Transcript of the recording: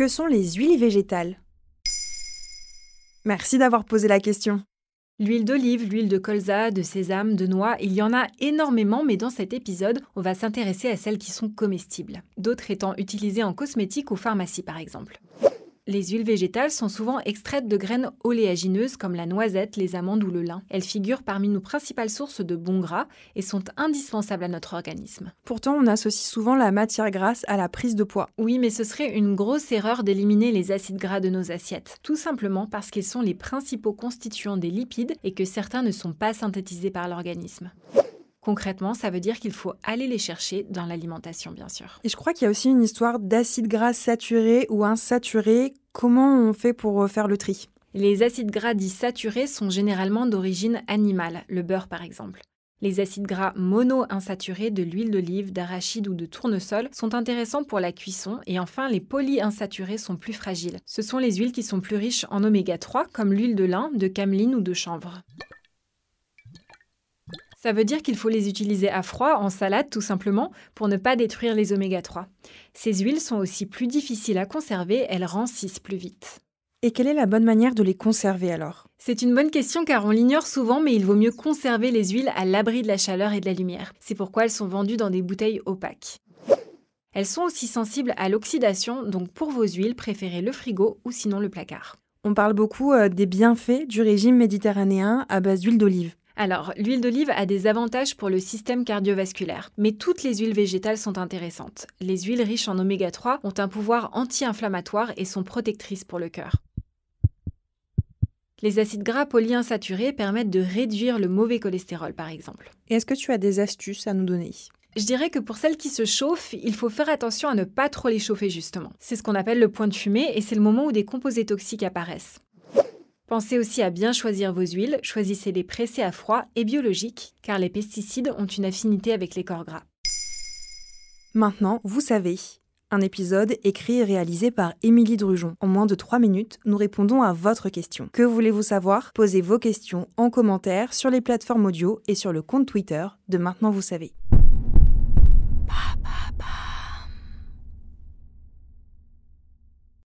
Que sont les huiles végétales? Merci d'avoir posé la question. L'huile d'olive, l'huile de colza, de sésame, de noix, il y en a énormément, mais dans cet épisode, on va s'intéresser à celles qui sont comestibles, d'autres étant utilisées en cosmétique ou pharmacie par exemple. Les huiles végétales sont souvent extraites de graines oléagineuses comme la noisette, les amandes ou le lin. Elles figurent parmi nos principales sources de bons gras et sont indispensables à notre organisme. Pourtant, on associe souvent la matière grasse à la prise de poids. Oui, mais ce serait une grosse erreur d'éliminer les acides gras de nos assiettes, tout simplement parce qu'ils sont les principaux constituants des lipides et que certains ne sont pas synthétisés par l'organisme. Concrètement, ça veut dire qu'il faut aller les chercher dans l'alimentation, bien sûr. Et je crois qu'il y a aussi une histoire d'acides gras saturés ou insaturés. Comment on fait pour euh, faire le tri? Les acides gras dits saturés sont généralement d'origine animale, le beurre par exemple. Les acides gras mono-insaturés de l'huile d'olive, d'arachide ou de tournesol sont intéressants pour la cuisson et enfin les polyinsaturés sont plus fragiles. Ce sont les huiles qui sont plus riches en oméga 3 comme l'huile de lin, de cameline ou de chanvre. Ça veut dire qu'il faut les utiliser à froid, en salade tout simplement, pour ne pas détruire les oméga 3. Ces huiles sont aussi plus difficiles à conserver, elles rancissent plus vite. Et quelle est la bonne manière de les conserver alors? C'est une bonne question car on l'ignore souvent, mais il vaut mieux conserver les huiles à l'abri de la chaleur et de la lumière. C'est pourquoi elles sont vendues dans des bouteilles opaques. Elles sont aussi sensibles à l'oxydation, donc pour vos huiles, préférez le frigo ou sinon le placard. On parle beaucoup euh, des bienfaits du régime méditerranéen à base d'huile d'olive. Alors, l'huile d'olive a des avantages pour le système cardiovasculaire, mais toutes les huiles végétales sont intéressantes. Les huiles riches en oméga 3 ont un pouvoir anti-inflammatoire et sont protectrices pour le cœur. Les acides gras polyinsaturés permettent de réduire le mauvais cholestérol, par exemple. Et est-ce que tu as des astuces à nous donner? Je dirais que pour celles qui se chauffent, il faut faire attention à ne pas trop les chauffer justement. C'est ce qu'on appelle le point de fumée et c'est le moment où des composés toxiques apparaissent. Pensez aussi à bien choisir vos huiles, choisissez-les pressées à froid et biologiques, car les pesticides ont une affinité avec les corps gras. Maintenant, vous savez. Un épisode écrit et réalisé par Émilie Drujon. En moins de 3 minutes, nous répondons à votre question. Que voulez-vous savoir? Posez vos questions en commentaire sur les plateformes audio et sur le compte Twitter de Maintenant vous savez.